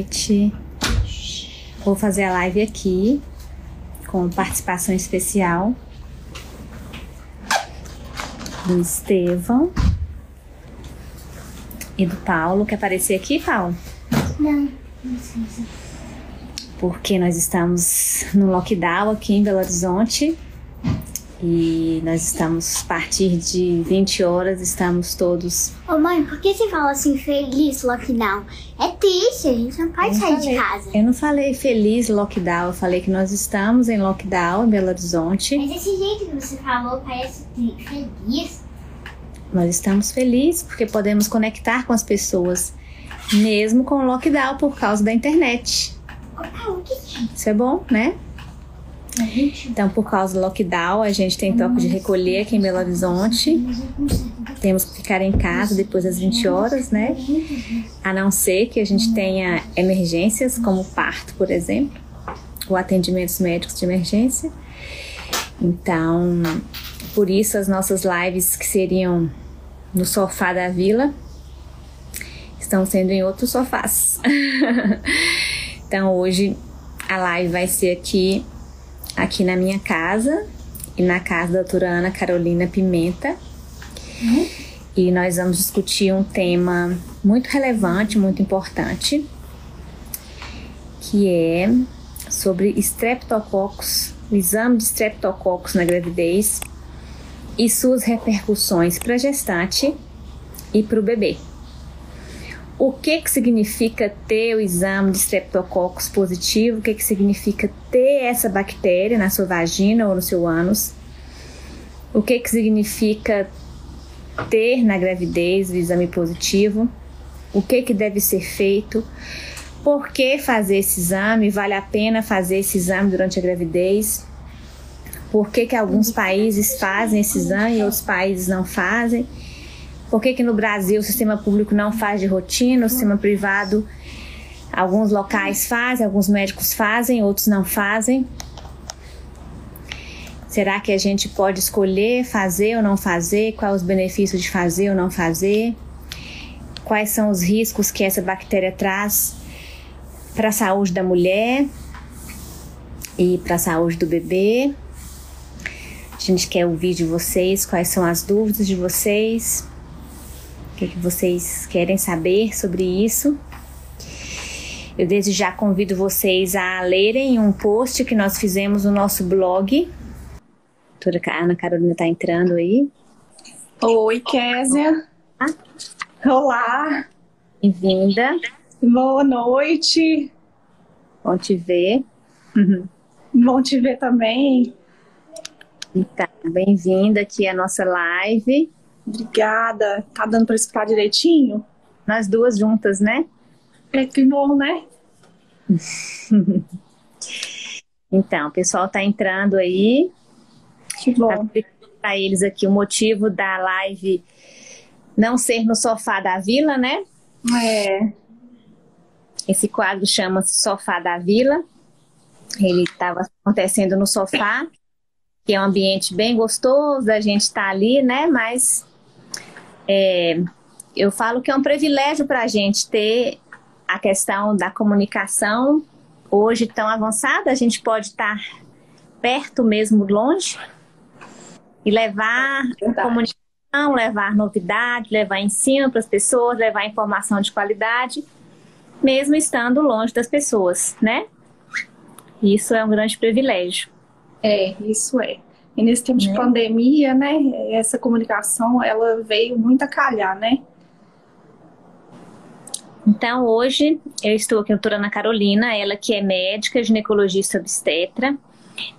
noite. Vou fazer a live aqui com participação especial do Estevão e do Paulo. Quer aparecer aqui, Paulo? Não, não precisa. Porque nós estamos no lockdown aqui em Belo Horizonte e nós estamos, a partir de 20 horas, estamos todos. Ô mãe, por que você fala assim, feliz lockdown? É triste, a gente não pode Eu sair falei- de casa. Eu não falei feliz lockdown, eu falei que nós estamos em lockdown em Belo Horizonte. Mas esse jeito que você falou parece feliz. Nós estamos felizes porque podemos conectar com as pessoas, mesmo com o lockdown por causa da internet. Paulo, o que que Isso é bom, né? Então, por causa do lockdown, a gente tem toque de recolher aqui em Belo Horizonte. Temos que ficar em casa depois das 20 horas, né? A não ser que a gente tenha emergências, como parto, por exemplo, ou atendimentos médicos de emergência. Então, por isso as nossas lives que seriam no sofá da vila estão sendo em outros sofás. então, hoje a live vai ser aqui aqui na minha casa e na casa da doutora Ana Carolina Pimenta. E nós vamos discutir um tema muito relevante, muito importante, que é sobre estreptococcus, o exame de estreptococcus na gravidez e suas repercussões para a gestante e para o bebê. O que que significa ter o exame de Streptococcus positivo? O que que significa ter essa bactéria na sua vagina ou no seu ânus? O que que significa ter na gravidez o exame positivo? O que que deve ser feito? Por que fazer esse exame? Vale a pena fazer esse exame durante a gravidez? Por que que alguns países fazem esse exame e outros países não fazem? Por que, que no Brasil o sistema público não faz de rotina, o sistema privado, alguns locais fazem, alguns médicos fazem, outros não fazem? Será que a gente pode escolher fazer ou não fazer? Quais os benefícios de fazer ou não fazer? Quais são os riscos que essa bactéria traz para a saúde da mulher e para a saúde do bebê? A gente quer ouvir de vocês quais são as dúvidas de vocês que, que vocês querem saber sobre isso. Eu desde já convido vocês a lerem um post que nós fizemos no nosso blog. A Ana Carolina está entrando aí. Oi, Késia. Olá, Bem-vinda, boa noite. bom te ver. Bom te ver também. Então, bem-vinda aqui à nossa live. Obrigada. Tá dando para escutar direitinho? Nós duas juntas, né? É que bom, né? Então, o pessoal está entrando aí. Que bom. Para eles aqui o motivo da live não ser no sofá da vila, né? É, Esse quadro chama-se Sofá da Vila. Ele estava acontecendo no sofá, que é um ambiente bem gostoso, a gente está ali, né? Mas é, eu falo que é um privilégio para a gente ter a questão da comunicação hoje tão avançada. A gente pode estar perto mesmo, longe, e levar verdade. comunicação, levar novidade, levar ensino para as pessoas, levar informação de qualidade, mesmo estando longe das pessoas, né? Isso é um grande privilégio. É, isso é. E nesse tempo de Né? pandemia, né, essa comunicação, ela veio muito a calhar, né? Então, hoje eu estou aqui com a doutora Ana Carolina, ela que é médica, ginecologista obstetra,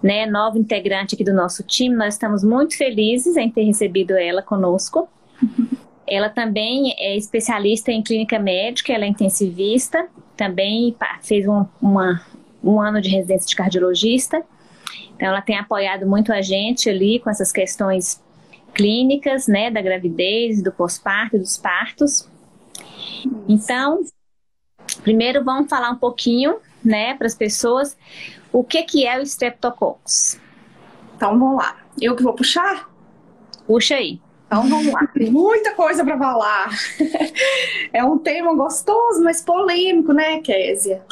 né, nova integrante aqui do nosso time. Nós estamos muito felizes em ter recebido ela conosco. Ela também é especialista em clínica médica, ela é intensivista, também fez um, uma- um ano de residência de cardiologista. Então, ela tem apoiado muito a gente ali com essas questões clínicas, né, da gravidez, do pós-parto, dos partos. Então, primeiro vamos falar um pouquinho, né, para as pessoas, o que que é o Streptococcus. Então vamos lá. Eu que vou puxar? Puxa aí. Então vamos lá, tem muita coisa para falar. É um tema gostoso, mas polêmico, né, Késia?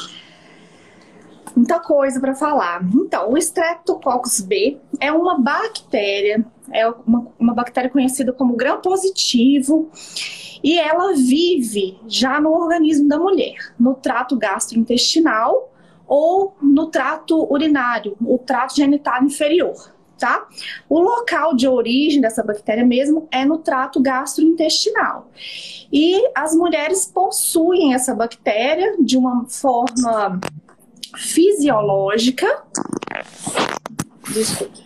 Muita coisa para falar. Então, o Streptococcus B é uma bactéria, é uma, uma bactéria conhecida como gram positivo, e ela vive já no organismo da mulher, no trato gastrointestinal ou no trato urinário, o trato genital inferior tá? O local de origem dessa bactéria mesmo é no trato gastrointestinal. E as mulheres possuem essa bactéria de uma forma fisiológica. Desculpa.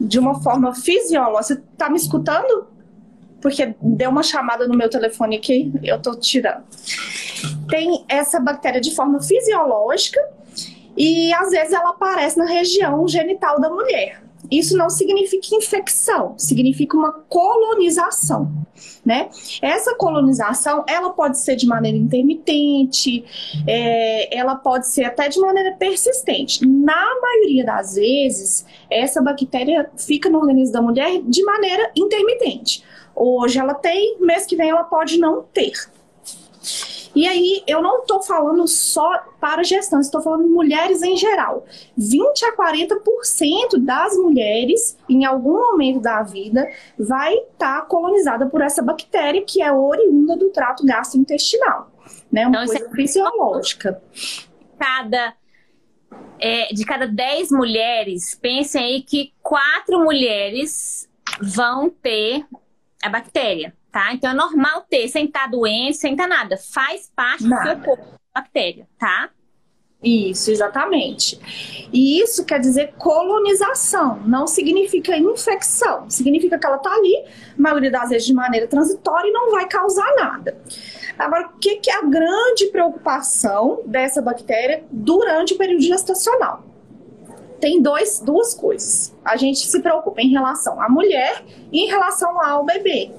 De uma forma fisiológica. Você tá me escutando? Porque deu uma chamada no meu telefone aqui, eu tô tirando. Tem essa bactéria de forma fisiológica e às vezes ela aparece na região genital da mulher. Isso não significa infecção, significa uma colonização, né? Essa colonização, ela pode ser de maneira intermitente, é, ela pode ser até de maneira persistente. Na maioria das vezes, essa bactéria fica no organismo da mulher de maneira intermitente. Hoje ela tem, mês que vem ela pode não ter. E aí, eu não estou falando só para gestantes, estou falando mulheres em geral. 20 a 40% das mulheres, em algum momento da vida, vai estar tá colonizada por essa bactéria que é oriunda do trato gastrointestinal. Né? Uma então, coisa é fisiológica. Cada é, de cada 10 mulheres, pensem aí que quatro mulheres vão ter a bactéria tá? Então é normal ter, sem estar tá doente, sem estar tá nada. Faz parte nada. do seu corpo, bactéria, tá? Isso, exatamente. E isso quer dizer colonização, não significa infecção. Significa que ela está ali, maioria das vezes de maneira transitória, e não vai causar nada. Agora, o que, que é a grande preocupação dessa bactéria durante o período gestacional? Tem dois, duas coisas. A gente se preocupa em relação à mulher e em relação ao bebê.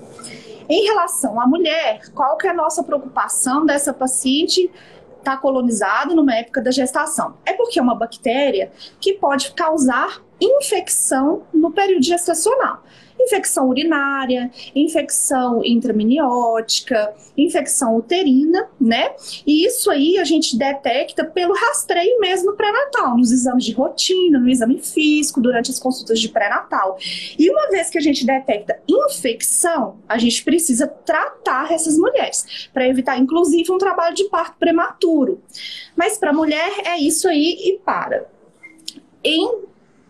Em relação à mulher, qual que é a nossa preocupação dessa paciente estar tá colonizada numa época da gestação? É porque é uma bactéria que pode causar infecção no período gestacional infecção urinária, infecção intraminiótica, infecção uterina, né? E isso aí a gente detecta pelo rastreio mesmo no pré-natal, nos exames de rotina, no exame físico, durante as consultas de pré-natal. E uma vez que a gente detecta infecção, a gente precisa tratar essas mulheres, para evitar, inclusive, um trabalho de parto prematuro. Mas para mulher é isso aí e para. Em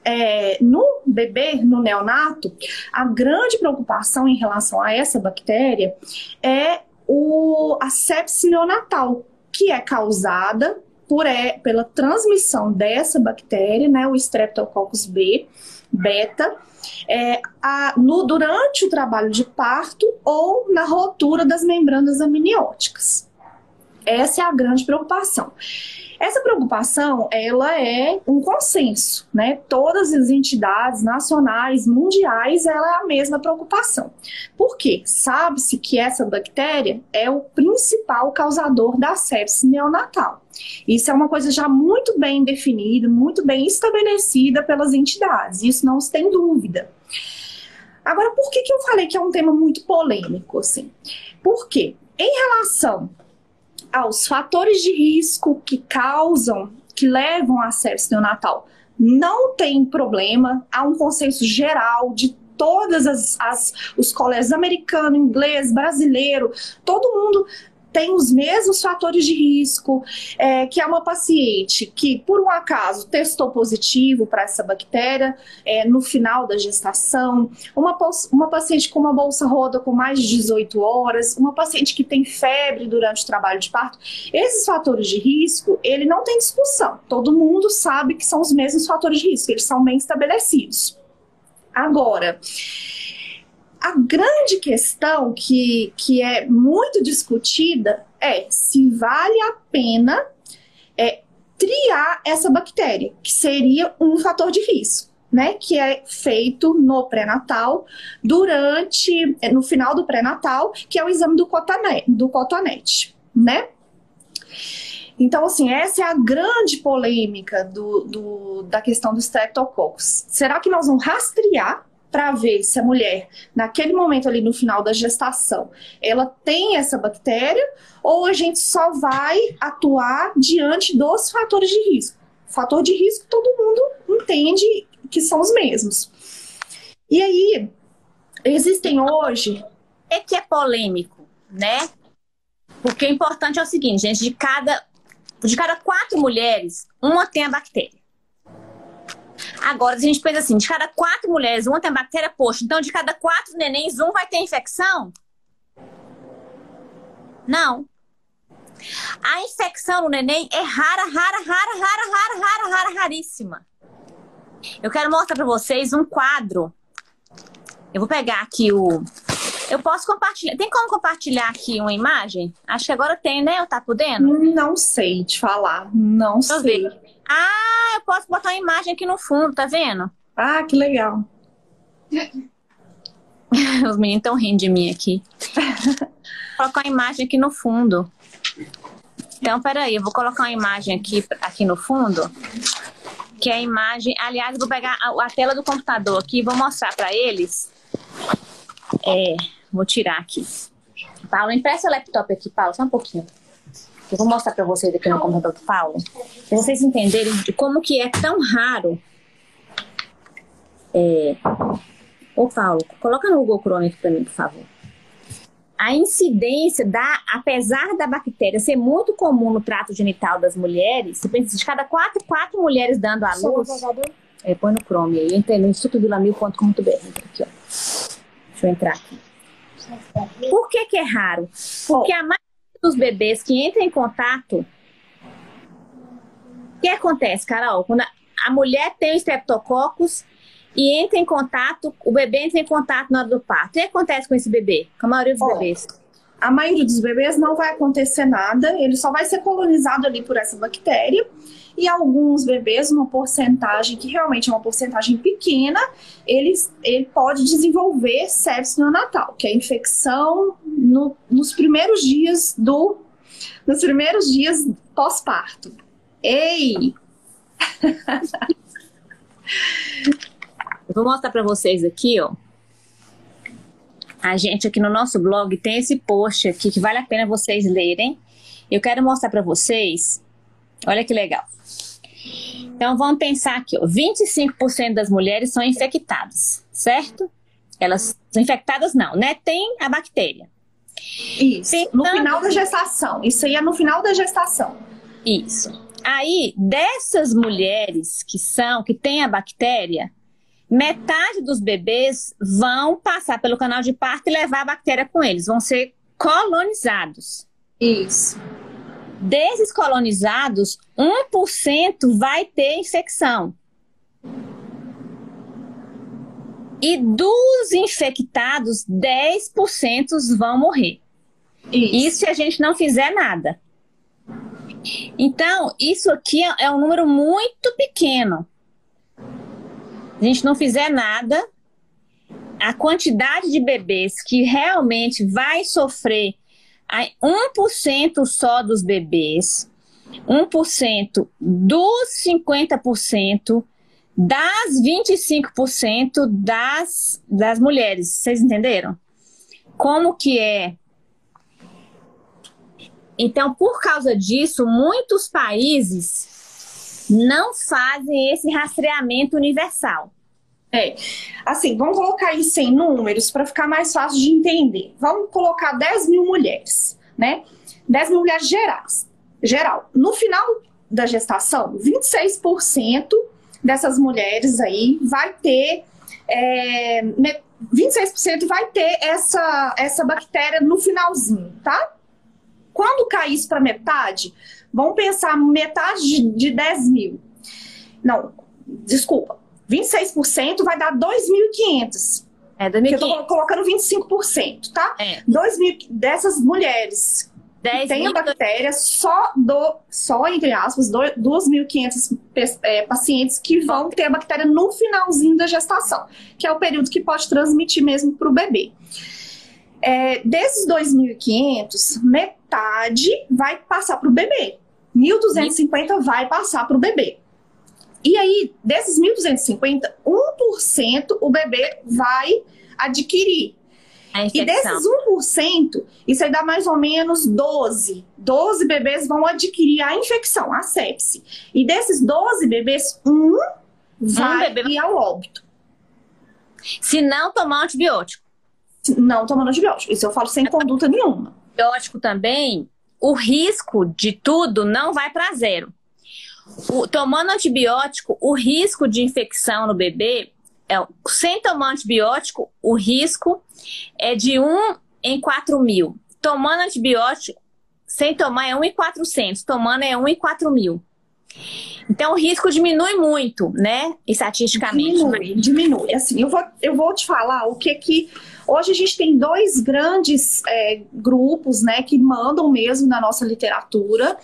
é, no bebê, no neonato, a grande preocupação em relação a essa bactéria é o, a sepse neonatal, que é causada por, é, pela transmissão dessa bactéria, né, o Streptococcus B, beta, é, a, no, durante o trabalho de parto ou na rotura das membranas amnióticas. Essa é a grande preocupação. Essa preocupação, ela é um consenso, né? Todas as entidades nacionais, mundiais, ela é a mesma preocupação. Por quê? Sabe-se que essa bactéria é o principal causador da sepsis neonatal. Isso é uma coisa já muito bem definida, muito bem estabelecida pelas entidades, isso não se tem dúvida. Agora, por que, que eu falei que é um tema muito polêmico, assim? Por quê? Em relação aos fatores de risco que causam, que levam a sepsis neonatal, não tem problema, há um consenso geral de todas as, as os colégios americano, inglês, brasileiro, todo mundo tem os mesmos fatores de risco, é, que é uma paciente que, por um acaso, testou positivo para essa bactéria é, no final da gestação, uma, uma paciente com uma bolsa roda com mais de 18 horas, uma paciente que tem febre durante o trabalho de parto. Esses fatores de risco, ele não tem discussão. Todo mundo sabe que são os mesmos fatores de risco, eles são bem estabelecidos. Agora, a grande questão que, que é muito discutida é se vale a pena é, triar essa bactéria, que seria um fator de risco. Né, que é feito no pré-natal, durante, é, no final do pré-natal, que é o exame do cotonete, do cotonete, né? Então, assim, essa é a grande polêmica do, do, da questão do streptococcus. Será que nós vamos rastrear para ver se a mulher, naquele momento ali no final da gestação, ela tem essa bactéria ou a gente só vai atuar diante dos fatores de risco. Fator de risco todo mundo entende que são os mesmos. E aí, existem hoje. É que é polêmico, né? Porque o importante é o seguinte, gente, de cada, de cada quatro mulheres, uma tem a bactéria. Agora, se a gente pensa assim, de cada quatro mulheres, uma tem bactéria, poxa, então de cada quatro nenéns, um vai ter infecção? Não. A infecção no neném é rara, rara, rara, rara, rara, rara, rara, raríssima. Eu quero mostrar para vocês um quadro. Eu vou pegar aqui o. Eu posso compartilhar. Tem como compartilhar aqui uma imagem? Acho que agora tem, né? Eu tá podendo? Não sei te falar. Não Deixa sei. Ver. Ah, eu posso botar uma imagem aqui no fundo, tá vendo? Ah, que legal. Os meninos estão rindo de mim aqui. Vou colocar uma imagem aqui no fundo. Então, peraí, eu vou colocar uma imagem aqui, aqui no fundo que é a imagem. Aliás, vou pegar a, a tela do computador aqui e vou mostrar para eles. É, vou tirar aqui. Paulo, empresta o laptop aqui, Paulo, só um pouquinho. Eu vou mostrar para vocês aqui no computador do Paulo, para vocês entenderem de como que é tão raro. É... Ô, Paulo, coloca no Google Chrome aqui para mim, por favor a incidência da, apesar da bactéria ser muito comum no trato genital das mulheres, você pensa de cada quatro, quatro mulheres dando à luz. É, põe no Chrome aí, entrei no institutovilamil.com.br. Aqui, ó. Deixa eu entrar aqui. Por que, que é raro? Porque a maioria dos bebês que entram em contato. O que acontece, Carol? Quando a, mulher tem o streptococcus, e entra em contato, o bebê entra em contato na hora do parto. O que acontece com esse bebê? Com a maioria dos bebês? A maioria dos bebês não vai acontecer nada, ele só vai ser colonizado ali por essa bactéria. E alguns bebês, uma porcentagem que realmente é uma porcentagem pequena, eles, ele pode desenvolver sepsis neonatal, que é a infecção no, nos primeiros dias do nos primeiros dias pós-parto. Ei! Eu vou mostrar para vocês aqui, ó. A gente aqui no nosso blog tem esse post aqui que vale a pena vocês lerem. Eu quero mostrar para vocês. Olha que legal. Então vamos pensar aqui, ó. 25% das mulheres são infectadas, certo? Elas são infectadas não, né? Tem a bactéria. Isso. No final da gestação. Isso aí é no final da gestação. Isso. Aí, dessas mulheres que são, que têm a bactéria, metade dos bebês vão passar pelo canal de parto e levar a bactéria com eles, vão ser colonizados. Isso. Desses colonizados, 1% vai ter infecção. E dos infectados, 10% vão morrer. Isso. isso se a gente não fizer nada. Então, isso aqui é um número muito pequeno a gente não fizer nada, a quantidade de bebês que realmente vai sofrer, 1% só dos bebês, 1% dos 50%, das 25% das, das mulheres. Vocês entenderam? Como que é? Então, por causa disso, muitos países não fazem esse rastreamento universal. É, assim, vamos colocar isso em números para ficar mais fácil de entender. Vamos colocar 10 mil mulheres, né? 10 mil mulheres gerais, geral. No final da gestação, 26% dessas mulheres aí vai ter é, 26% vai ter essa, essa bactéria no finalzinho, tá? Quando cair isso para metade, Vamos pensar metade de, de 10 mil. Não, desculpa. 26% vai dar 2.500. É, 2.500. Eu tô colocando 25%, tá? É. 2 mil, dessas mulheres que têm a bactéria, só, do, só entre aspas, 2.500 é, pacientes que vão ter a bactéria no finalzinho da gestação, que é o período que pode transmitir mesmo para o bebê. É, desses 2.500, metade vai passar para o bebê. 1.250 vai passar para o bebê. E aí, desses 1.250, 1% o bebê vai adquirir. E desses 1%, isso aí dá mais ou menos 12. 12 bebês vão adquirir a infecção, a sepse. E desses 12 bebês, um vai um bebê... ir ao óbito. Se não tomar antibiótico. Não tomando antibiótico. Isso eu falo sem conduta nenhuma. Antibiótico também, o risco de tudo não vai para zero. O, tomando antibiótico, o risco de infecção no bebê, é, sem tomar antibiótico, o risco é de 1 em 4 mil. Tomando antibiótico, sem tomar é 1 em 400. Tomando é 1 em 4 mil. Então o risco diminui muito, né? Estatisticamente. Diminui, diminui. Assim, eu vou, eu vou te falar o que que. Hoje a gente tem dois grandes é, grupos, né, que mandam mesmo na nossa literatura,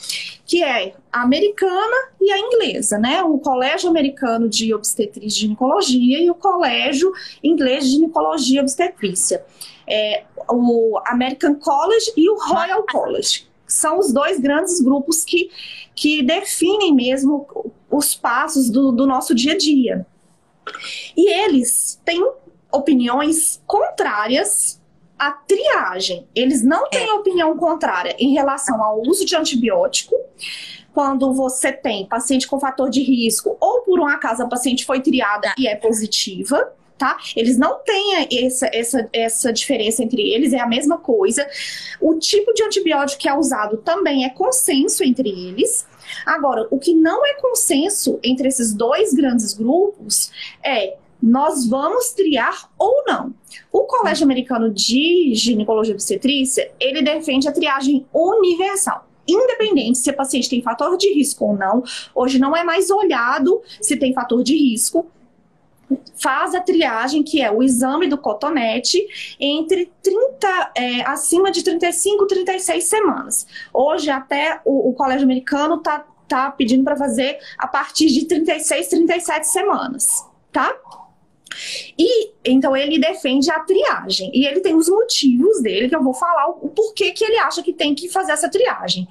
que é a americana e a inglesa, né? O Colégio Americano de Obstetrícia e Ginecologia e o Colégio Inglês de Ginecologia e Obstetrícia. É, o American College e o Royal College. São os dois grandes grupos que que definem mesmo os passos do, do nosso dia a dia. E eles têm opiniões contrárias à triagem. Eles não têm é. opinião contrária em relação ao uso de antibiótico. Quando você tem paciente com fator de risco, ou por um acaso a paciente foi triada e é positiva, tá? Eles não têm essa, essa, essa diferença entre eles, é a mesma coisa. O tipo de antibiótico que é usado também é consenso entre eles. Agora, o que não é consenso entre esses dois grandes grupos é nós vamos triar ou não. O Colégio Americano de Ginecologia e Obstetrícia, ele defende a triagem universal independente se a paciente tem fator de risco ou não. Hoje não é mais olhado se tem fator de risco, faz a triagem, que é o exame do cotonete, entre 30, é, acima de 35 36 semanas. Hoje, até o, o Colégio Americano está tá pedindo para fazer a partir de 36, 37 semanas, tá? E então ele defende a triagem. E ele tem os motivos dele, que eu vou falar o, porquê que ele acha que tem que fazer essa triagem.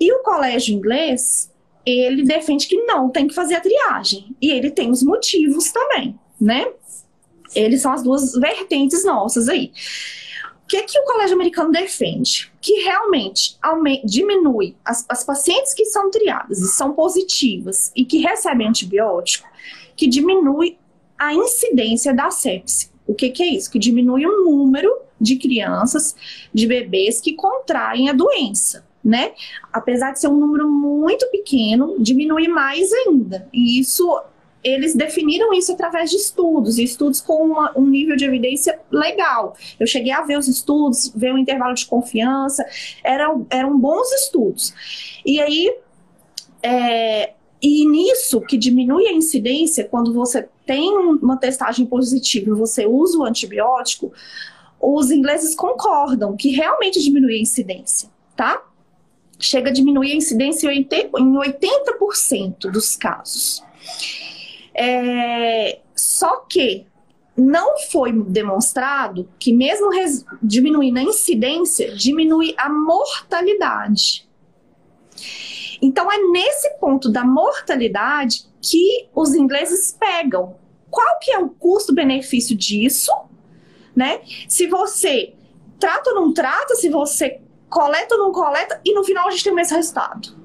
E o colégio inglês, ele defende que não tem que fazer a triagem. E ele tem os motivos também, né? Eles são as duas vertentes nossas aí. O que, que o colégio americano defende? Que realmente diminui as, as pacientes que são triadas e são positivas e que recebem antibiótico, que diminui a incidência da sepse. O que, que é isso? Que diminui o número de crianças, de bebês que contraem a doença né? Apesar de ser um número muito pequeno, diminui mais ainda. E isso eles definiram isso através de estudos, e estudos com uma, um nível de evidência legal. Eu cheguei a ver os estudos, ver o intervalo de confiança, eram, eram bons estudos. E aí, é, e nisso que diminui a incidência, quando você tem uma testagem positiva e você usa o antibiótico, os ingleses concordam que realmente diminui a incidência, tá? Chega a diminuir a incidência em 80% dos casos. É, só que não foi demonstrado que, mesmo diminuindo a incidência, diminui a mortalidade. Então, é nesse ponto da mortalidade que os ingleses pegam. Qual que é o custo-benefício disso? Né? Se você trata ou não trata, se você coleta ou não coleta, e no final a gente tem o mesmo resultado.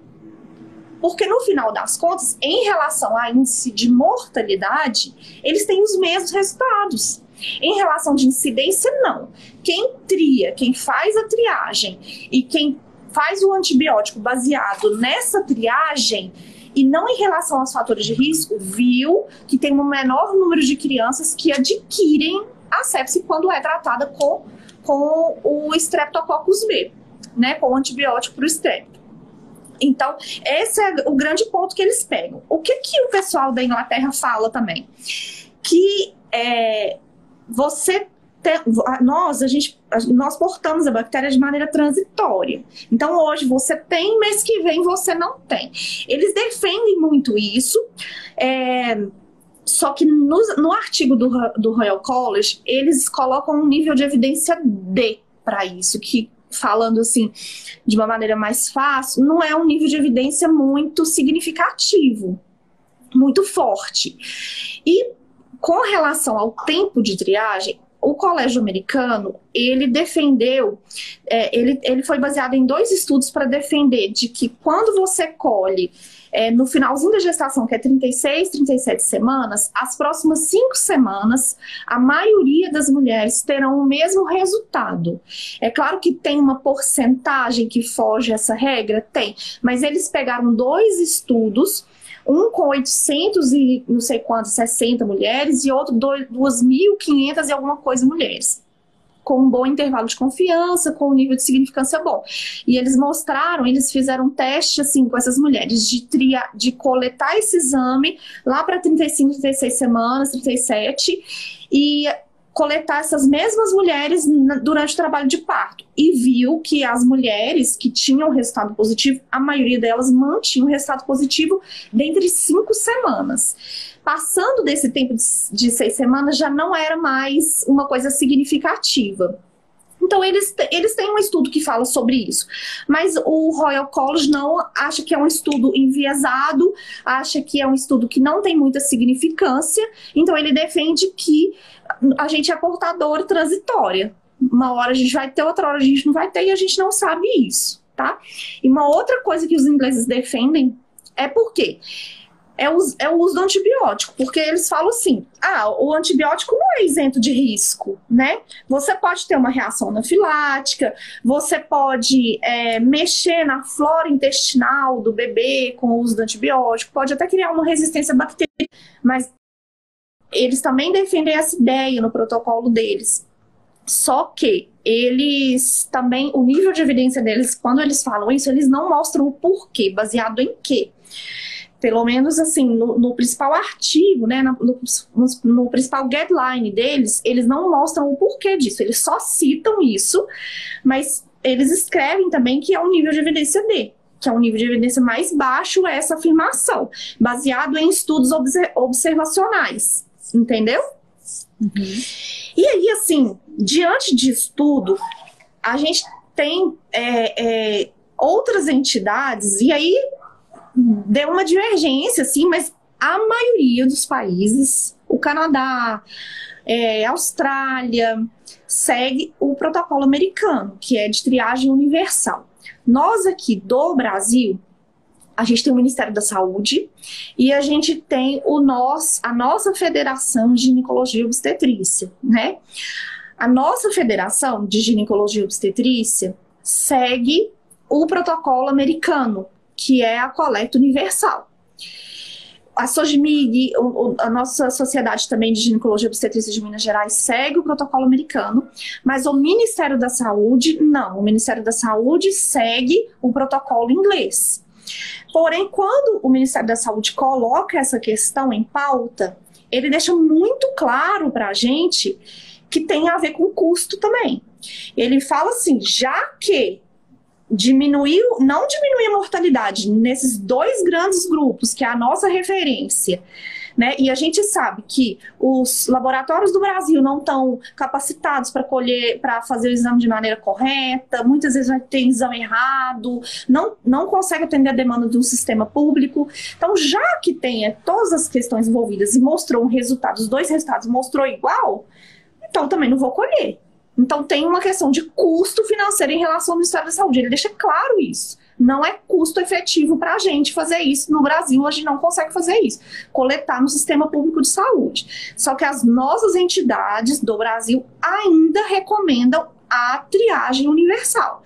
Porque no final das contas, em relação a índice de mortalidade, eles têm os mesmos resultados. Em relação de incidência, não. Quem tria, quem faz a triagem e quem faz o antibiótico baseado nessa triagem e não em relação aos fatores de risco, viu que tem um menor número de crianças que adquirem a sepse quando é tratada com, com o Streptococcus B né, com antibiótico para o estrépito. Então, esse é o grande ponto que eles pegam. O que, que o pessoal da Inglaterra fala também? Que é, você tem, nós, a gente, nós portamos a bactéria de maneira transitória. Então, hoje você tem, mês que vem você não tem. Eles defendem muito isso. É, só que no, no artigo do, do Royal College, eles colocam um nível de evidência D para isso, que falando assim de uma maneira mais fácil, não é um nível de evidência muito significativo. muito forte. E com relação ao tempo de triagem, o colégio americano ele defendeu, é, ele, ele foi baseado em dois estudos para defender de que quando você colhe é, no finalzinho da gestação, que é 36, 37 semanas, as próximas cinco semanas, a maioria das mulheres terão o mesmo resultado. É claro que tem uma porcentagem que foge essa regra? Tem, mas eles pegaram dois estudos um com 800 e não sei quantos, 60 mulheres, e outro 2.500 e alguma coisa mulheres. Com um bom intervalo de confiança, com um nível de significância bom. E eles mostraram, eles fizeram um teste assim com essas mulheres de, tria, de coletar esse exame lá para 35, 36 semanas, 37, e coletar essas mesmas mulheres durante o trabalho de parto e viu que as mulheres que tinham resultado positivo, a maioria delas mantinham o resultado positivo dentre cinco semanas. Passando desse tempo de seis semanas, já não era mais uma coisa significativa. Então, eles, eles têm um estudo que fala sobre isso. Mas o Royal College não acha que é um estudo enviesado, acha que é um estudo que não tem muita significância. Então, ele defende que a gente é portadora transitória. Uma hora a gente vai ter, outra hora a gente não vai ter, e a gente não sabe isso, tá? E uma outra coisa que os ingleses defendem é porque é o, é o uso do antibiótico, porque eles falam assim: ah, o antibiótico não é isento de risco, né? Você pode ter uma reação anafilática, você pode é, mexer na flora intestinal do bebê com o uso do antibiótico, pode até criar uma resistência bacteriana, mas eles também defendem essa ideia no protocolo deles. Só que eles também, o nível de evidência deles, quando eles falam isso, eles não mostram o porquê, baseado em quê. Pelo menos assim, no, no principal artigo, né, no, no, no, principal guideline deles, eles não mostram o porquê disso, eles só citam isso, mas eles escrevem também que é um nível de evidência D, que é um nível de evidência mais baixo essa afirmação, baseado em estudos observacionais entendeu? Uhum. E aí, assim, diante disso tudo, a gente tem é, é, outras entidades, e aí deu uma divergência, assim, mas a maioria dos países, o Canadá, é, Austrália, segue o protocolo americano, que é de triagem universal. Nós aqui do Brasil, a gente tem o Ministério da Saúde e a gente tem o nós, a nossa Federação de Ginecologia e Obstetrícia, né? A nossa Federação de Ginecologia e Obstetrícia segue o protocolo americano, que é a coleta universal. A SOGMIG, a nossa sociedade também de ginecologia e obstetrícia de Minas Gerais, segue o protocolo americano, mas o Ministério da Saúde, não. O Ministério da Saúde segue o protocolo inglês. Porém, quando o Ministério da Saúde coloca essa questão em pauta, ele deixa muito claro para a gente que tem a ver com custo também. Ele fala assim: já que diminuiu, não diminuir a mortalidade nesses dois grandes grupos, que é a nossa referência, né? E a gente sabe que os laboratórios do Brasil não estão capacitados para colher, para fazer o exame de maneira correta, muitas vezes tem exame errado, não, não consegue atender a demanda de um sistema público. Então, já que tem é, todas as questões envolvidas e mostrou um resultado, os dois resultados mostrou igual, então também não vou colher. Então tem uma questão de custo financeiro em relação ao Ministério da Saúde. Ele deixa claro isso não é custo efetivo para a gente fazer isso. No Brasil, a gente não consegue fazer isso. Coletar no sistema público de saúde. Só que as nossas entidades do Brasil ainda recomendam a triagem universal.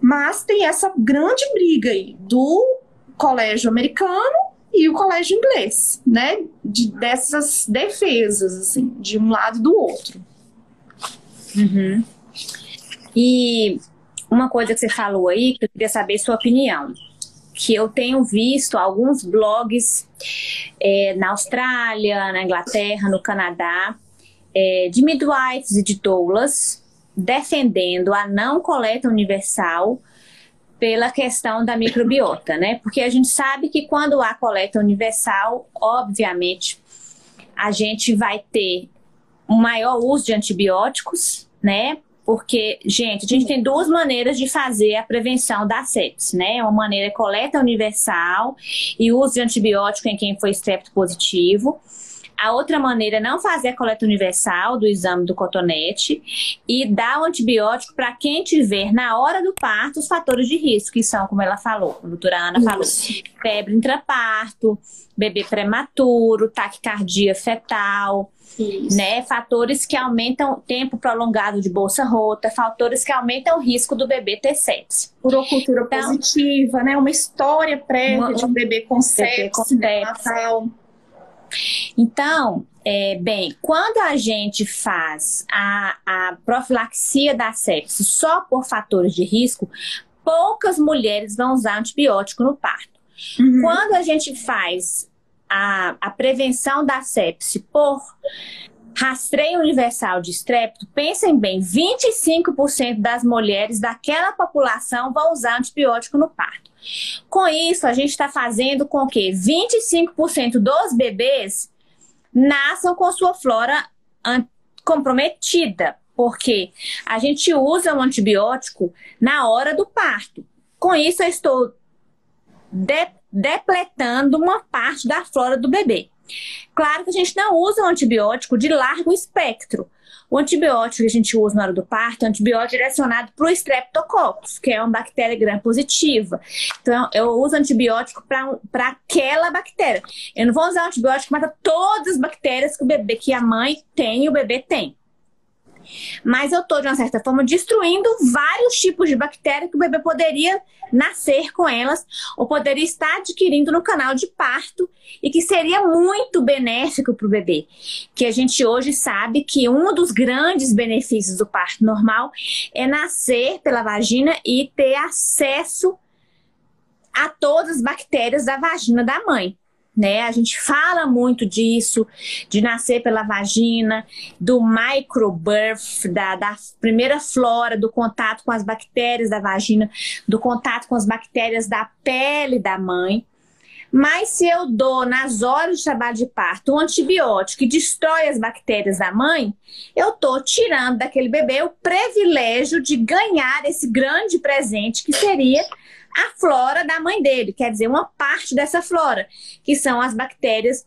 Mas tem essa grande briga aí do colégio americano e o colégio inglês, né? De, dessas defesas, assim, de um lado e do outro. Uhum. E uma coisa que você falou aí, que eu queria saber sua opinião. Que eu tenho visto alguns blogs é, na Austrália, na Inglaterra, no Canadá, é, de midwives e de doulas defendendo a não coleta universal pela questão da microbiota, né? Porque a gente sabe que quando há coleta universal, obviamente, a gente vai ter um maior uso de antibióticos, né? porque, gente, a gente tem duas maneiras de fazer a prevenção da sepsis, né? Uma maneira é coleta universal e uso de antibiótico em quem foi estrepto positivo. A outra maneira é não fazer a coleta universal do exame do cotonete e dar o antibiótico para quem tiver na hora do parto os fatores de risco, que são, como ela falou, a doutora Ana Isso. falou, febre intraparto, bebê prematuro, taquicardia fetal, isso. né? Fatores que aumentam tempo prolongado de bolsa rota, fatores que aumentam o risco do bebê ter sepsis. Urocultura então, positiva, né? Uma história prévia uma, de um bebê com sepsis, né? Então, é, bem, quando a gente faz a, a profilaxia da sepsis só por fatores de risco, poucas mulheres vão usar antibiótico no parto. Uhum. Quando a gente faz a, a prevenção da sepse por rastreio universal de estrépito, pensem bem, 25% das mulheres daquela população vão usar antibiótico no parto. Com isso, a gente está fazendo com que 25% dos bebês nasçam com sua flora comprometida, porque a gente usa um antibiótico na hora do parto. Com isso, eu estou de depletando uma parte da flora do bebê. Claro que a gente não usa um antibiótico de largo espectro. O antibiótico que a gente usa na hora do parto é um antibiótico direcionado para o Streptococcus, que é uma bactéria gram-positiva. Então, eu uso antibiótico para aquela bactéria. Eu não vou usar um antibiótico que mata todas as bactérias que o bebê, que a mãe tem e o bebê tem. Mas eu estou, de uma certa forma, destruindo vários tipos de bactérias que o bebê poderia nascer com elas ou poderia estar adquirindo no canal de parto e que seria muito benéfico para o bebê. Que a gente hoje sabe que um dos grandes benefícios do parto normal é nascer pela vagina e ter acesso a todas as bactérias da vagina da mãe né? A gente fala muito disso, de nascer pela vagina, do microbirth, da, da primeira flora, do contato com as bactérias da vagina, do contato com as bactérias da pele da mãe. Mas se eu dou nas horas de trabalho de parto um antibiótico que destrói as bactérias da mãe, eu estou tirando daquele bebê o privilégio de ganhar esse grande presente que seria a flora da mãe dele, quer dizer, uma parte dessa flora, que são as bactérias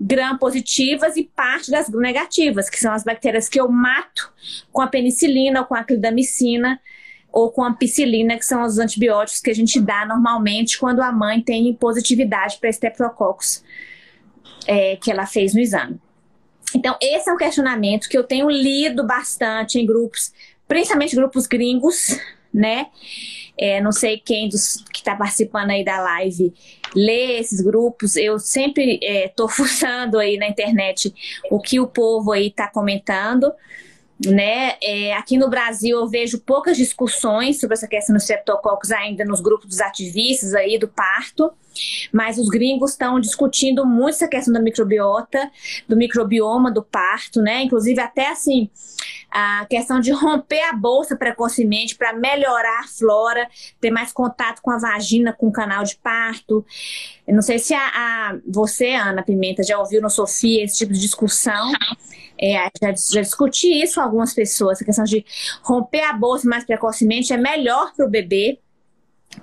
gram-positivas e parte das negativas, que são as bactérias que eu mato com a penicilina ou com a clindamicina ou com a ampicilina, que são os antibióticos que a gente dá normalmente quando a mãe tem positividade para Streptococcus é, que ela fez no exame. Então, esse é um questionamento que eu tenho lido bastante em grupos, principalmente grupos gringos, né? É, não sei quem dos, que está participando aí da live lê esses grupos. Eu sempre estou é, fuçando aí na internet o que o povo aí está comentando. Né? É, aqui no Brasil eu vejo poucas discussões sobre essa questão dos streptococcus ainda nos grupos dos ativistas aí do parto, mas os gringos estão discutindo muito essa questão da microbiota, do microbioma do parto, né? Inclusive até assim a questão de romper a bolsa precocemente para melhorar a flora, ter mais contato com a vagina, com o canal de parto. Eu não sei se a, a você, Ana Pimenta, já ouviu no Sofia esse tipo de discussão. É, já, já discuti isso com algumas pessoas, a questão de romper a bolsa mais precocemente é melhor para o bebê,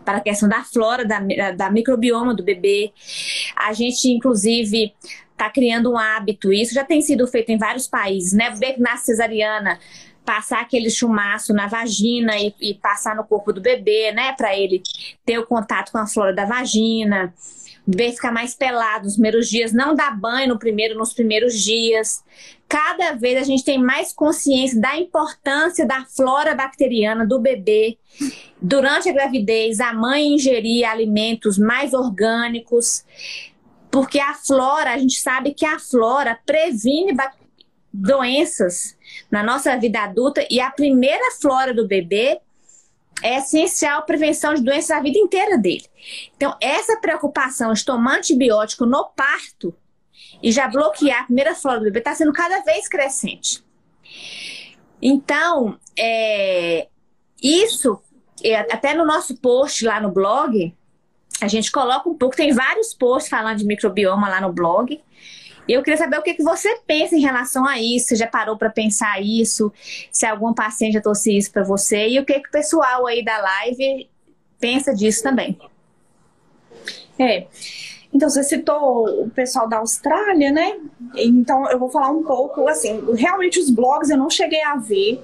para a questão da flora, da, da microbioma do bebê. A gente, inclusive, está criando um hábito. Isso já tem sido feito em vários países, né? Bebê na cesariana, passar aquele chumaço na vagina e, e passar no corpo do bebê, né? Para ele ter o contato com a flora da vagina. Bebê ficar mais pelado nos primeiros dias, não dar banho no primeiro, nos primeiros dias. Cada vez a gente tem mais consciência da importância da flora bacteriana do bebê. Durante a gravidez, a mãe ingerir alimentos mais orgânicos, porque a flora, a gente sabe que a flora previne doenças na nossa vida adulta e a primeira flora do bebê é essencial a prevenção de doenças a vida inteira dele. Então, essa preocupação de tomar antibiótico no parto e já bloquear a primeira flora do bebê está sendo cada vez crescente. Então, é, isso, é, até no nosso post lá no blog, a gente coloca um pouco, tem vários posts falando de microbioma lá no blog. Eu queria saber o que, que você pensa em relação a isso. Você já parou para pensar isso? Se algum paciente já trouxe isso para você? E o que, que o pessoal aí da live pensa disso também? É. Então, você citou o pessoal da Austrália, né? Então, eu vou falar um pouco, assim, realmente os blogs eu não cheguei a ver.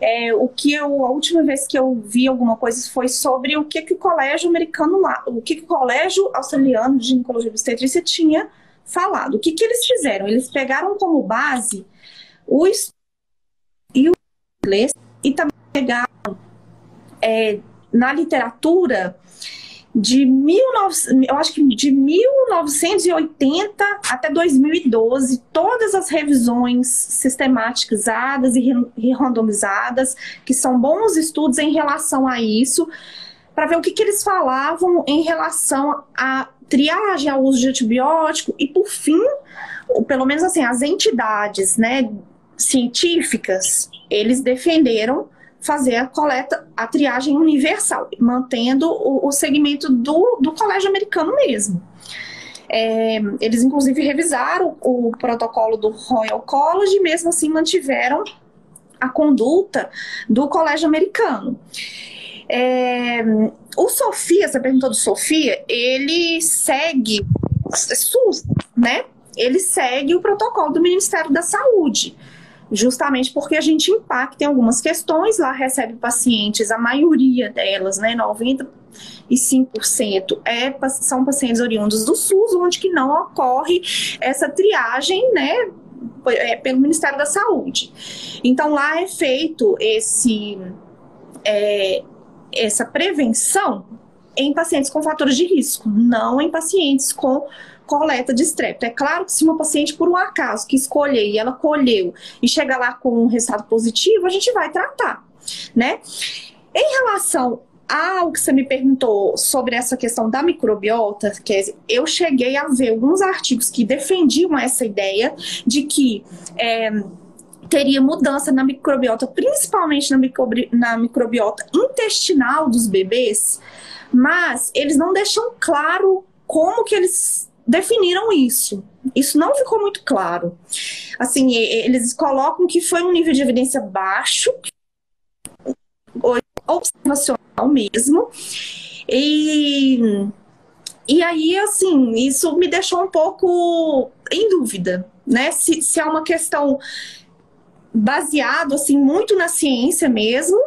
É, o que eu, a última vez que eu vi alguma coisa foi sobre o que, que o colégio americano lá, o que, que o colégio australiano de ginecologia obstetrícia tinha falado. O que, que eles fizeram? Eles pegaram como base o e o inglês e também pegaram é, na literatura de 19, eu acho que de 1980 até 2012, todas as revisões sistematizadas e randomizadas, que são bons estudos em relação a isso, para ver o que, que eles falavam em relação a triagem ao uso de antibiótico e, por fim, pelo menos assim, as entidades né, científicas, eles defenderam fazer a coleta, a triagem universal, mantendo o, o segmento do, do colégio americano mesmo. É, eles, inclusive, revisaram o, protocolo do Royal College e, mesmo assim, mantiveram a conduta do colégio americano. É, o Sofia, você perguntou do Sofia, ele segue SUS, né? Ele segue o protocolo do Ministério da Saúde, justamente porque a gente impacta em algumas questões, lá recebe pacientes, a maioria delas, né, 95% é, são pacientes oriundos do SUS, onde que não ocorre essa triagem, né, é, pelo Ministério da Saúde. Então lá é feito esse é, essa prevenção em pacientes com fatores de risco, não em pacientes com coleta de estrepto. É claro que se uma paciente, por um acaso, que escolher e ela colheu e chega lá com um resultado positivo, a gente vai tratar, né? Em relação ao que você me perguntou sobre essa questão da microbiota, que eu cheguei a ver alguns artigos que defendiam essa ideia de que é, teria mudança na microbiota, principalmente na, microbi na microbiota intestinal dos bebês, mas eles não deixam claro como que eles definiram isso. Isso não ficou muito claro. Assim, eles colocam que foi um nível de evidência baixo, observacional mesmo, e, e aí, assim, isso me deixou um pouco em dúvida, né? Se, se é uma questão baseado assim muito na ciência mesmo,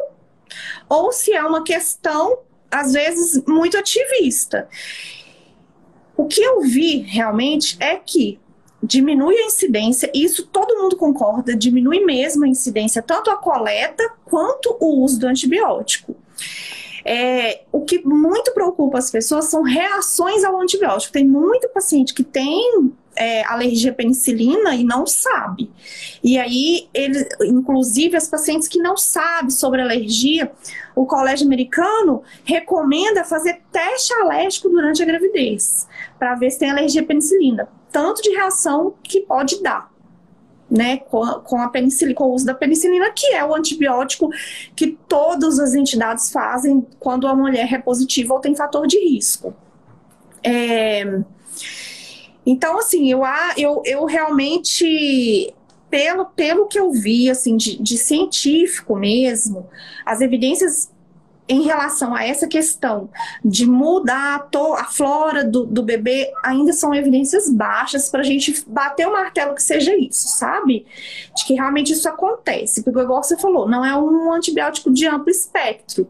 ou se é uma questão às vezes muito ativista. O que eu vi realmente é que diminui a incidência, e isso todo mundo concorda, diminui mesmo a incidência, tanto a coleta quanto o uso do antibiótico. É, o que muito preocupa as pessoas são reações ao antibiótico. Tem muito paciente que tem é, alergia à penicilina e não sabe. E aí, ele, inclusive, as pacientes que não sabem sobre alergia, o colégio americano recomenda fazer teste alérgico durante a gravidez, para ver se tem alergia à penicilina. Tanto de reação que pode dar né, com a, com a penicilina, com o uso da penicilina, que é o antibiótico que todas as entidades fazem quando a mulher é positiva ou tem fator de risco. É, então, assim, eu, eu, eu realmente, pelo, pelo que eu vi, assim, de, de científico mesmo, as evidências em relação a essa questão de mudar a, a flora do, do, bebê, ainda são evidências baixas para a gente bater o martelo que seja isso, sabe? De que realmente isso acontece. Porque, igual você falou, não é um antibiótico de amplo espectro.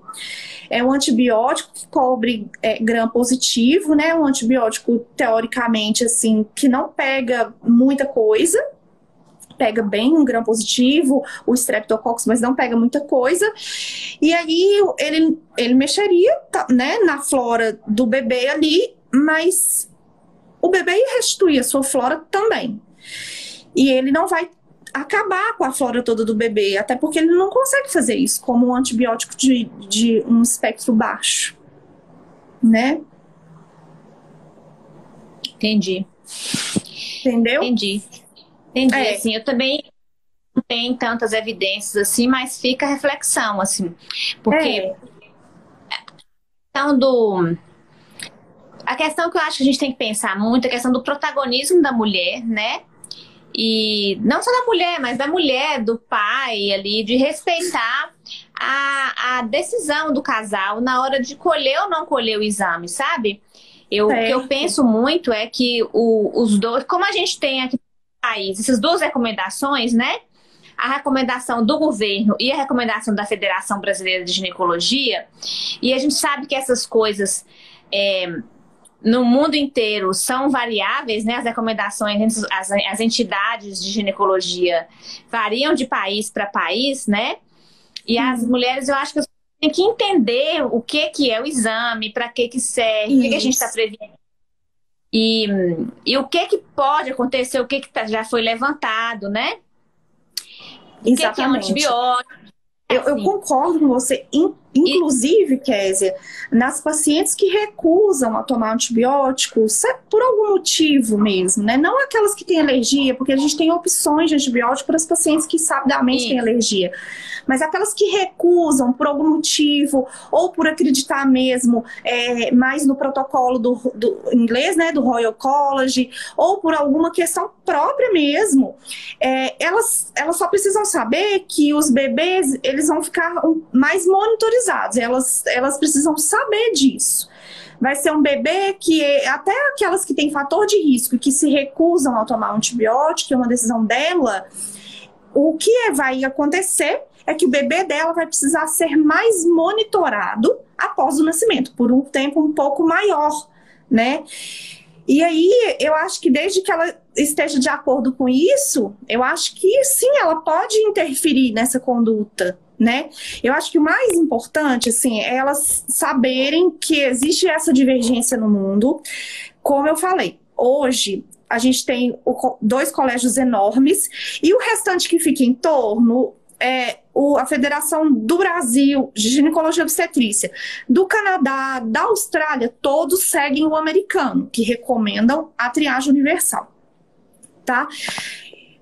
É um antibiótico que cobre é, gram positivo, né? Um antibiótico, teoricamente, assim, que não pega muita coisa, pega bem um gram positivo, o streptococcus, mas não pega muita coisa. E aí ele, ele mexeria tá, né, na flora do bebê ali, mas o bebê ia restituir a sua flora também. E ele não vai acabar com a flora toda do bebê, até porque ele não consegue fazer isso como um antibiótico de, de um espectro baixo, né? Entendi. Entendeu? Entendi. Entendi. É. Assim, eu também não tenho tantas evidências assim, mas fica a reflexão, assim. Porque é. a questão do. A questão que eu acho que a gente tem que pensar muito é a questão do protagonismo da mulher, né? e não só da mulher, mas da mulher, do pai ali, de respeitar a, a decisão do casal na hora de colher ou não colher o exame, sabe? Eu, é. O que eu penso muito é que o, os dois, como a gente tem aqui país, essas duas recomendações, né? A recomendação do governo e a recomendação da Federação Brasileira de Ginecologia, e a gente sabe que essas coisas é, no mundo inteiro são variáveis, né? As recomendações, as, as entidades de ginecologia variam de país para país, né? E as mulheres, eu acho que têm que entender o que, que é o exame, para que, que serve, o que, que a gente está prevendo. E, e o que, que pode acontecer, o que, que tá, já foi levantado, né? O que, que é um antibiótico. Eu, eu, concordo com você. Inclusive, Kézia, nas pacientes que recusam a tomar antibióticos, por algum motivo mesmo, né? Não aquelas que têm alergia, porque a gente tem opções de antibiótico para as pacientes que sabidamente têm alergia. Mas aquelas que recusam por algum motivo ou por acreditar mesmo é, mais no protocolo do, do, inglês, né, do Royal College, ou por alguma questão própria mesmo, é, elas, elas só precisam saber que os bebês eles vão ficar mais monitorizados, elas, elas precisam saber disso vai ser um bebê que até aquelas que têm fator de risco e que se recusam a tomar um antibiótico, é uma decisão dela, o que vai acontecer é que o bebê dela vai precisar ser mais monitorado após o nascimento, por um tempo um pouco maior, né? E aí, eu acho que desde que ela esteja de acordo com isso, eu acho que sim, ela pode interferir nessa conduta, né? Eu acho que o mais importante, assim, é elas saberem que existe essa divergência no mundo. Como eu falei, hoje a gente tem dois colégios enormes e o restante que fica em torno é, o, a Federação do Brasil de Ginecologia e Obstetrícia, do Canadá, da Austrália, todos seguem o americano, que recomendam a triagem universal. Tá?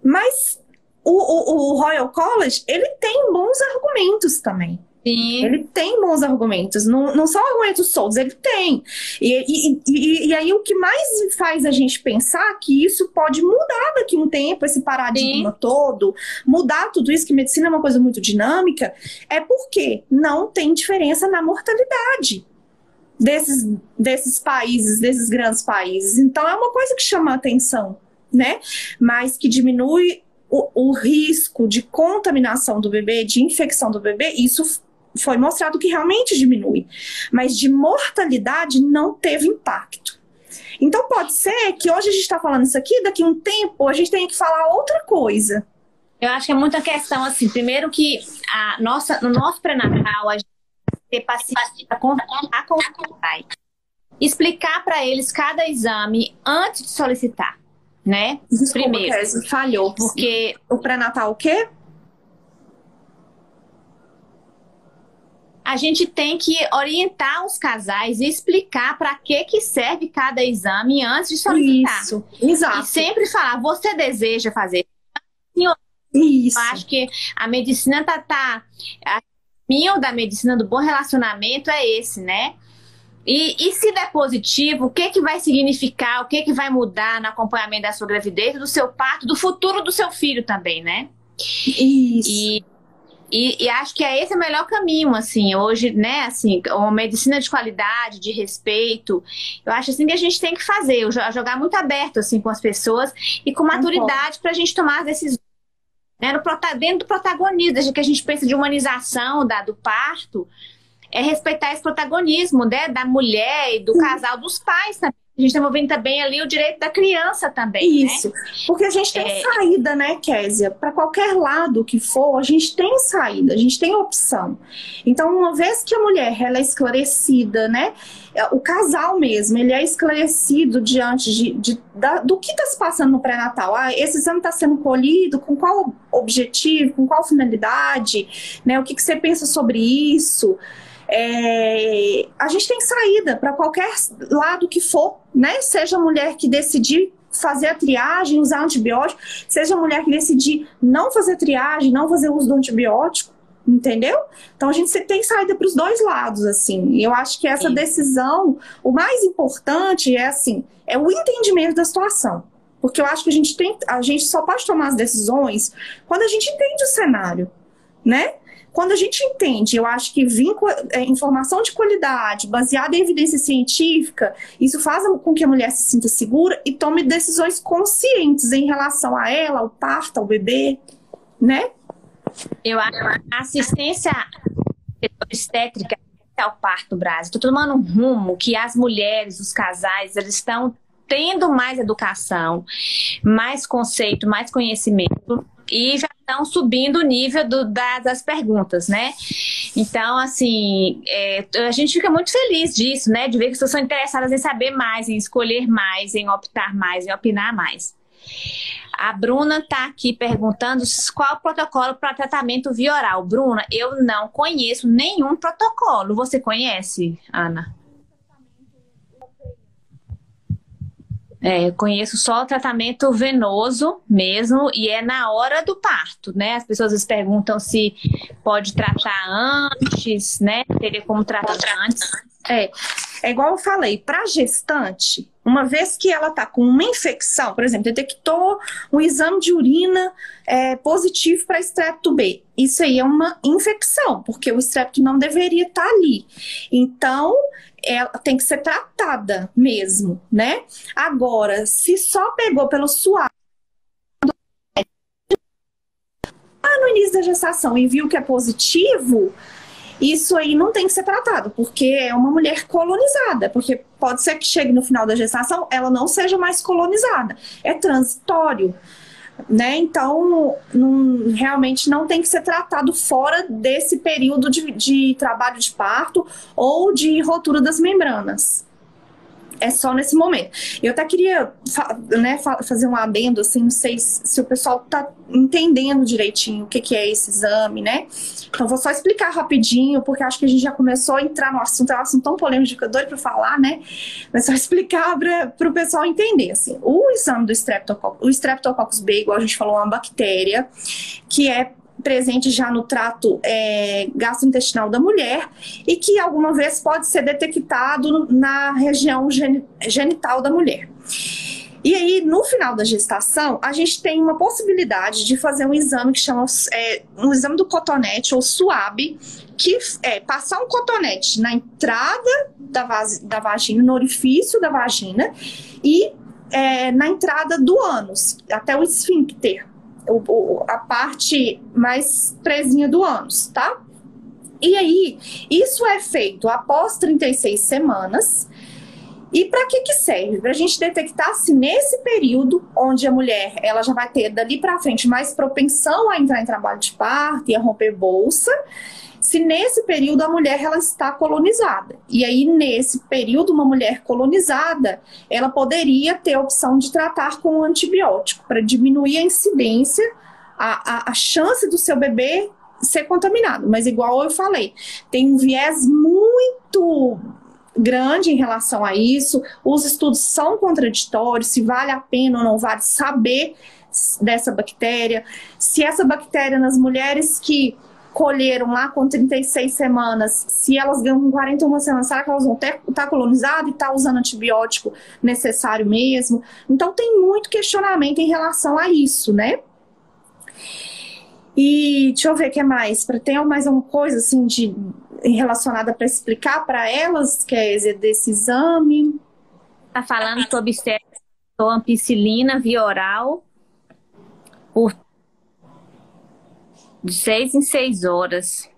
Mas o, o, o Royal College, ele tem bons argumentos também. Sim. Ele tem bons argumentos, não, não são argumentos soltos, ele tem. E, e, e, e, aí o que mais faz a gente pensar que isso pode mudar daqui a um tempo, esse paradigma Sim. todo, mudar tudo isso, que medicina é uma coisa muito dinâmica, é porque não tem diferença na mortalidade desses, desses países, desses grandes países. Então é uma coisa que chama a atenção, né? Mas que diminui o, o, risco de contaminação do bebê, de infecção do bebê, isso foi mostrado que realmente diminui, mas de mortalidade não teve impacto. Então pode ser que hoje a gente está falando isso aqui, daqui a um tempo a gente tenha que falar outra coisa. Eu acho que é muita questão assim, primeiro que a nossa, no nosso pré-natal a gente ter paciência para conversar com o pai, explicar para eles cada exame antes de solicitar, né? Desculpa, primeiro, falhou. Porque o pré-natal o quê? A gente tem que orientar os casais e explicar para que, que serve cada exame antes de solicitar. Isso, exato. E sempre falar, você deseja fazer? Senhor, Isso. Eu acho que a medicina tá, tá a caminho da medicina do bom relacionamento é esse, né? E, e, se der positivo, o que, que vai significar, o que, que vai mudar no acompanhamento da sua gravidez, do seu parto, do futuro do seu filho também, né? Isso. E e, e, acho que é esse o melhor caminho, assim, hoje, né, assim, uma medicina de qualidade, de respeito, eu acho assim que a gente tem que fazer, jogar muito aberto, assim, com as pessoas e com maturidade para a gente tomar as decisões. Né, no, dentro do protagonismo, desde que a gente pensa de humanização da, do parto, é respeitar esse protagonismo, né, da mulher e do casal, dos pais também a gente está envolvendo também ali o direito da criança também. Né? Isso. Né? Porque a gente tem é... saída, né, Késia? Para qualquer lado que for, a gente tem saída, a gente tem opção. Então, uma vez que a mulher ela é esclarecida, né? O casal mesmo, ele é esclarecido diante de, de da, do que está se passando no pré-natal. Ah, esse exame está sendo colhido, com qual objetivo, com qual finalidade, né? O que, que você pensa sobre isso? É, a gente tem saída para qualquer lado que for, né? Seja a mulher que decidir fazer a triagem, usar antibiótico, seja a mulher que decidir não fazer triagem, não fazer uso do antibiótico, entendeu? Então a gente tem saída para os dois lados, assim. E eu acho que essa Sim. decisão, o mais importante é assim, é o entendimento da situação. Porque eu acho que a gente tem, a gente só pode tomar as decisões quando a gente entende o cenário, né? Quando a gente entende, eu acho que é, informação de qualidade, baseada em evidência científica, isso faz com que a mulher se sinta segura e tome decisões conscientes em relação a ela, ao parto, ao bebê, né? Eu acho a assistência obstétrica ao parto Brasil está tomando um rumo que as mulheres, os casais, eles estão tendo mais educação, mais conceito, mais conhecimento e já estão subindo o nível do, da, das perguntas, né? Então, assim, é, a gente fica muito feliz disso, né? De ver que as pessoas são interessadas em saber mais, em escolher mais, em optar mais, em opinar mais. A Bruna está aqui perguntando qual o protocolo para tratamento via oral. Bruna, eu não conheço nenhum protocolo. Você conhece, Ana? É, conheço só o tratamento venoso mesmo, e é na hora do parto, né? As pessoas perguntam se pode tratar antes, né? Teria como tratar antes. É, é igual eu falei, para gestante, uma vez que ela está com uma infecção, por exemplo, detectou um exame de urina é, positivo para estrepto B, isso aí é uma infecção, porque o estrepto não deveria estar tá ali. Então, ela tem que ser tratada mesmo, né? Agora, se só pegou pelo suado no início da gestação e viu que é positivo, isso aí não tem que ser tratado, porque é uma mulher colonizada, porque pode ser que chegue no final da gestação, ela não seja mais colonizada, é transitório né? Então, realmente não tem que ser tratado fora desse período de, de trabalho de parto ou de rotura das membranas é só nesse momento. Eu até queria né, fazer um adendo, assim, não sei se o pessoal tá entendendo direitinho o que, que é esse exame, né? Então, vou só explicar rapidinho, porque acho que a gente já começou a entrar no assunto, é um assunto tão polêmico doido para falar, né? Mas só explicar para o pessoal entender, assim. O exame do Streptococcus, o Streptococcus B, igual a gente falou, é uma bactéria que é presente já no trato é, gastrointestinal da mulher e que alguma vez pode ser detectado na região genital da mulher. E aí, no final da gestação, a gente tem uma possibilidade de fazer um exame que chama é, um exame do cotonete ou SUAB, que é passar um cotonete na entrada da, da vagina, no orifício da vagina e é, na entrada do ânus, até o esfíncter o, a parte mais presinha do ânus, tá? E aí, isso é feito após 36 semanas. E para que, que serve? Para a gente detectar se nesse período, onde a mulher ela já vai ter dali para frente mais propensão a entrar em trabalho de parto e a romper bolsa, se nesse período a mulher ela está colonizada. E aí, nesse período, uma mulher colonizada, ela poderia ter a opção de tratar com um antibiótico para diminuir a incidência, a, a, a chance do seu bebê ser contaminado. Mas, igual eu falei, tem um viés muito grande em relação a isso. Os estudos são contraditórios, se vale a pena ou não vale saber dessa bactéria, se essa bactéria nas mulheres que colheram lá com 36 semanas, se elas ganham com 41 semanas, será que elas vão estar tá colonizadas e estar tá usando antibiótico necessário mesmo? Então tem muito questionamento em relação a isso, né? E deixa eu ver o que mais. Ter mais alguma coisa assim de relacionada para explicar para elas é desse exame? Tá falando sobre ampicilina via oral por de seis em seis horas.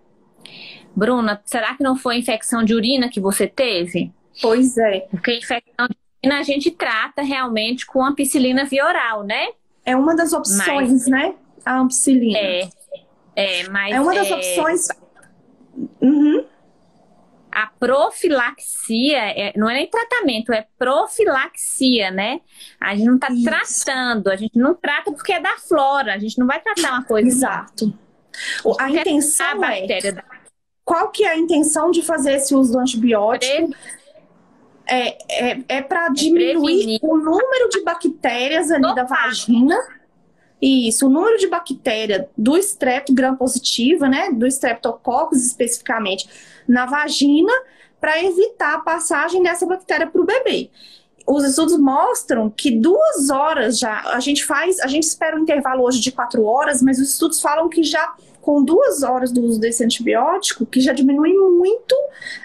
Bruna, será que não foi infecção de urina que você teve? Pois é. Porque infecção de urina a gente trata realmente com ampicilina via oral, né? É uma das opções, mas, né? A ampicilina. É, é, mas. É uma das é... opções. Uhum. A profilaxia é, não é nem tratamento, é profilaxia, né? A gente não está tratando, a gente não trata porque é da flora, a gente não vai tratar uma coisa. Exato. A intenção a é. Qual que é a intenção de fazer esse uso do antibiótico? É, é, é para é diminuir o número de bactérias ali Opa. da vagina. Isso, o número de bactéria do estrepto gram-positiva, né, do streptococcus especificamente, na vagina, para evitar a passagem dessa bactéria para o bebê. Os estudos mostram que duas horas já, a gente faz, a gente espera um intervalo hoje de quatro horas, mas os estudos falam que já com duas horas do uso desse antibiótico, que já diminui muito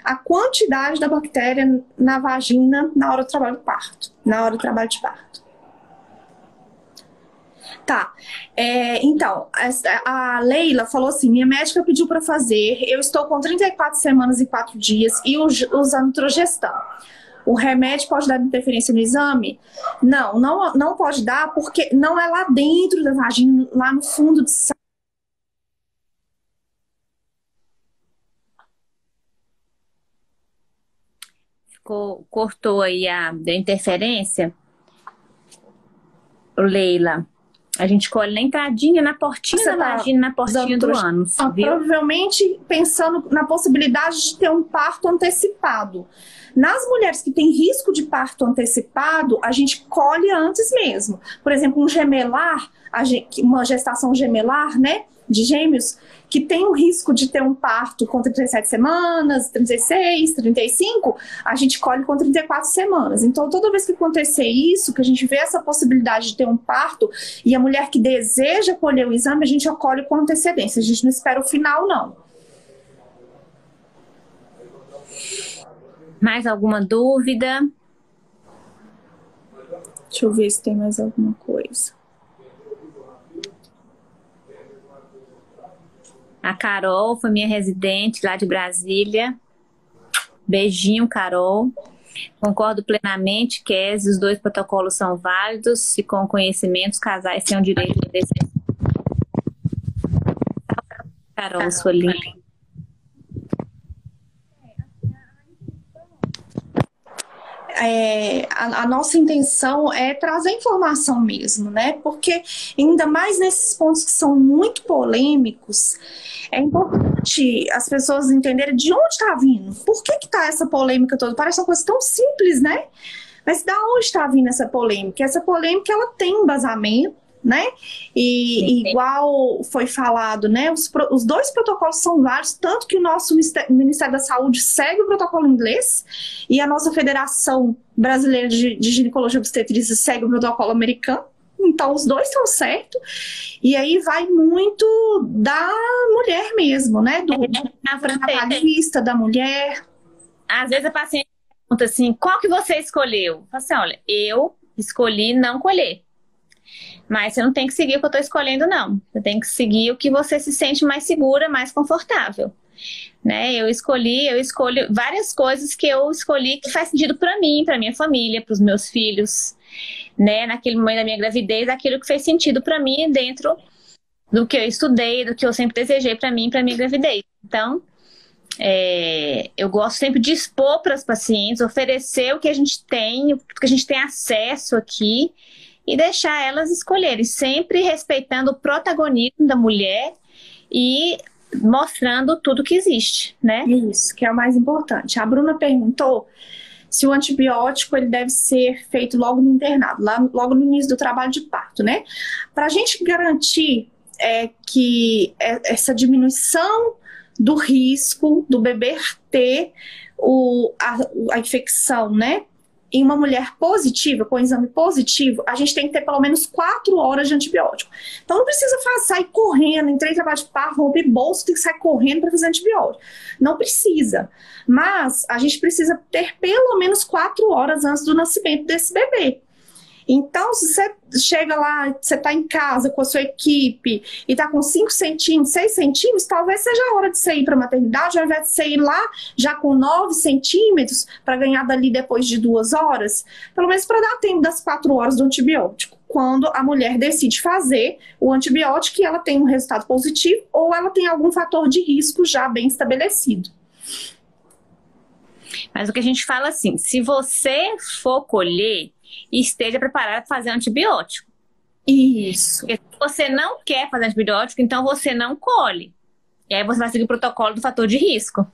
a quantidade da bactéria na vagina na hora do trabalho de parto, na hora do trabalho de parto. Tá. É, então, a, Leila falou assim: minha médica pediu para fazer, eu estou com 34 semanas e 4 dias e usando trogestão. O remédio pode dar interferência no exame? Não, não, não pode dar porque não é lá dentro da vagina, lá no fundo de Ficou, cortou aí a da interferência. Leila. A gente colhe na entradinha, na portinha Você da tá vagina, na portinha do ânus. Ah, provavelmente pensando na possibilidade de ter um parto antecipado. Nas mulheres que têm risco de parto antecipado, a gente colhe antes mesmo. Por exemplo, um gemelar, uma gestação gemelar, né? De gêmeos, que tem o risco de ter um parto com 37 semanas, 36, 35, a gente colhe com 34 semanas. Então, toda vez que acontecer isso, que a gente vê essa possibilidade de ter um parto, e a mulher que deseja colher o exame, a gente acolhe com antecedência. A gente não espera o final, não. Mais alguma dúvida? Deixa eu ver se tem mais alguma coisa. A Carol foi minha residente lá de Brasília. Beijinho, Carol. Concordo plenamente, que os dois protocolos são válidos e com conhecimento os casais têm o direito de decidir. Carol, sua linda. É, a, a, nossa intenção é trazer informação mesmo, né? Porque ainda mais nesses pontos que são muito polêmicos, é importante as pessoas entenderem de onde está vindo, por que está essa polêmica toda. Parece uma coisa tão simples, né? Mas da onde está vindo essa polêmica? Essa polêmica ela tem embasamento né? E igual foi falado, né? Os, os dois protocolos são vários, tanto que o nosso Ministério da Saúde segue o protocolo inglês e a nossa Federação Brasileira de, de Ginecologia e Obstetrícia segue o protocolo americano. Então, os dois estão certos. E aí vai muito da mulher mesmo, né? Do, do trabalhista, da mulher. Às vezes a paciente pergunta assim, qual que você escolheu? Fala assim, olha, eu escolhi não colher. Mas você não tem que seguir o que eu estou escolhendo, não. Você tem que seguir o que você se sente mais segura, mais confortável. Né? Eu escolhi, eu escolho várias coisas que eu escolhi que faz sentido para mim, para minha família, para os meus filhos, né? Naquele momento da minha gravidez, aquilo que fez sentido para mim dentro do que eu estudei, do que eu sempre desejei para mim, para minha gravidez. Então, é, eu gosto sempre de expor para os pacientes, oferecer o que a gente tem, o que a gente tem acesso aqui e deixar elas escolherem, sempre respeitando o protagonismo da mulher e mostrando tudo que existe, né? Isso, que é o mais importante. A Bruna perguntou se o antibiótico ele deve ser feito logo no internado, lá, logo no início do trabalho de parto, né? Para a gente garantir é, que é, essa diminuição do risco do bebê ter o, a, a infecção, né? Em uma mulher positiva, com exame positivo, a gente tem que ter pelo menos quatro horas de antibiótico. Então não precisa sair correndo, entrei em trabalho de parto, romper bolso, tem que sair correndo para fazer antibiótico. Não precisa. Mas a gente precisa ter pelo menos quatro horas antes do nascimento desse bebê. Então, se você chega lá, você está em casa com a sua equipe e está com 5 centímetros, 6 centímetros, talvez seja a hora de você ir para a maternidade, ao invés de você ir lá já com 9 centímetros para ganhar dali depois de duas horas, pelo menos para dar tempo das 4 horas do antibiótico. Quando a mulher decide fazer o antibiótico e ela tem um resultado positivo ou ela tem algum fator de risco já bem estabelecido. Mas o que a gente fala assim, se você for colher, esteja preparado para fazer antibiótico. Isso. Porque se você não quer fazer antibiótico, então você não colhe. E aí você vai seguir o protocolo do fator de risco.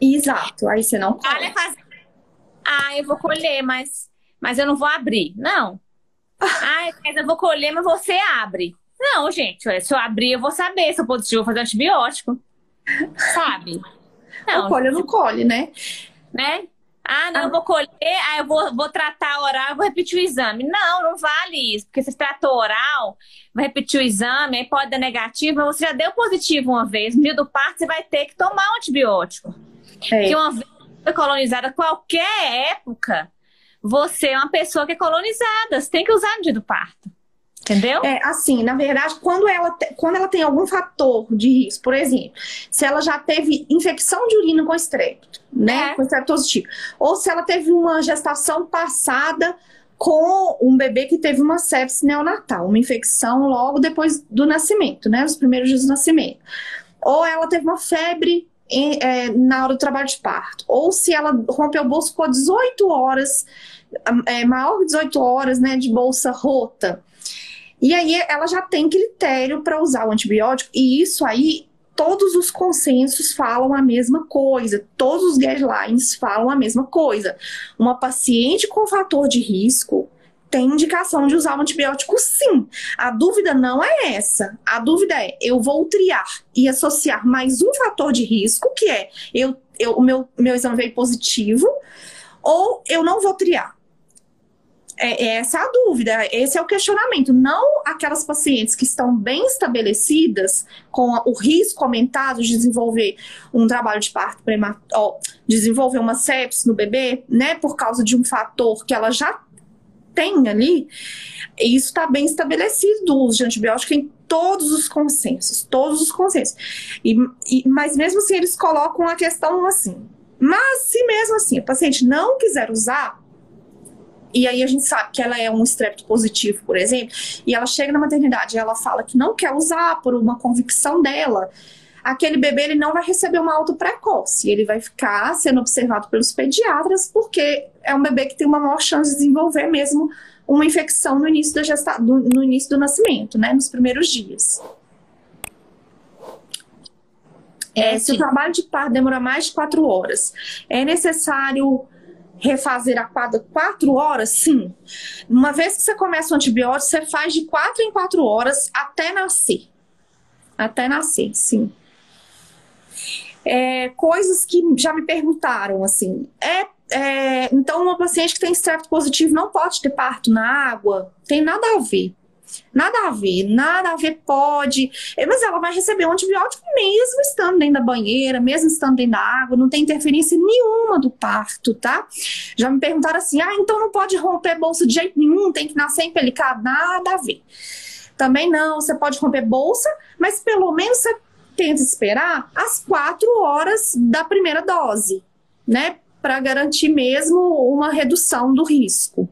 Exato. Aí você não colhe. Fazer... Ah, eu vou colher, mas, mas eu não vou abrir. Não. ah, mas eu vou colher, mas você abre. Não, gente, se eu abrir, eu vou saber se eu positivo, vou fazer antibiótico. Sabe? Não, colhe ou não colhe, né? Né? Ah, não, eu vou colher, aí eu vou, vou tratar oral, vou repetir o exame. Não, não vale isso, porque você tratou oral, vai repetir o exame, aí pode dar negativo, mas você já deu positivo uma vez. No dia do parto, você vai ter que tomar um antibiótico. É. Porque uma vez que foi colonizada, qualquer época, você é uma pessoa que é colonizada, você tem que usar no dia do parto. Entendeu? É, assim, na verdade, quando ela, te- quando ela tem algum fator de risco, por exemplo, se ela já teve infecção de urina com estrepto, né? É. Com estrepto positivo. Ou se ela teve uma gestação passada com um bebê que teve uma sepsis neonatal, uma infecção logo depois do nascimento, né? Nos primeiros dias do nascimento. Ou ela teve uma febre em- é, na hora do trabalho de parto. Ou se ela rompeu o bolso por 18 horas, é, maior que 18 horas, né? De bolsa rota. E aí ela já tem critério para usar o antibiótico, e isso aí todos os consensos falam a mesma coisa, todos os guidelines falam a mesma coisa. Uma paciente com fator de risco tem indicação de usar o antibiótico sim. A dúvida não é essa. A dúvida é: eu vou triar e associar mais um fator de risco, que é eu, eu, o meu, meu exame veio positivo, ou eu não vou triar. É, essa é a dúvida, esse é o questionamento. Não aquelas pacientes que estão bem estabelecidas, com a- o risco aumentado de desenvolver um trabalho de parto prematuro, desenvolver uma sepsis no bebê, né, por causa de um fator que ela já tem ali. Isso está bem estabelecido do uso de antibiótico em todos os consensos, todos os consensos. E, e- mas mesmo assim, eles colocam a questão assim. Mas se mesmo assim o paciente não quiser usar, e aí a gente sabe que ela é um estrepto positivo, por exemplo, e ela chega na maternidade e ela fala que não quer usar por uma convicção dela, aquele bebê ele não vai receber uma alta precoce, ele vai ficar sendo observado pelos pediatras porque é um bebê que tem uma maior chance de desenvolver mesmo uma infecção no início da gesta do, no início do nascimento, né, nos primeiros dias. É, se o trabalho de parto demora mais de quatro horas, é necessário refazer a cada quatro horas? Sim. Uma vez que você começa o antibiótico, você faz de quatro em quatro horas até nascer. Até nascer, sim. É, coisas que já me perguntaram, assim. É, é, então, uma paciente que tem estrepto positivo não pode ter parto na água? Tem nada a ver. Nada a ver, nada a ver pode. É, Mas ela vai receber um antibiótico mesmo estando dentro da banheira, mesmo estando dentro da água, não tem interferência nenhuma do parto, tá? Já me perguntaram assim: ah, então não pode romper bolsa de jeito nenhum, tem que nascer empelicado. Nada a ver. Também não, você pode romper bolsa, mas pelo menos você tenta esperar as quatro horas da primeira dose, né? Para garantir mesmo uma redução do risco.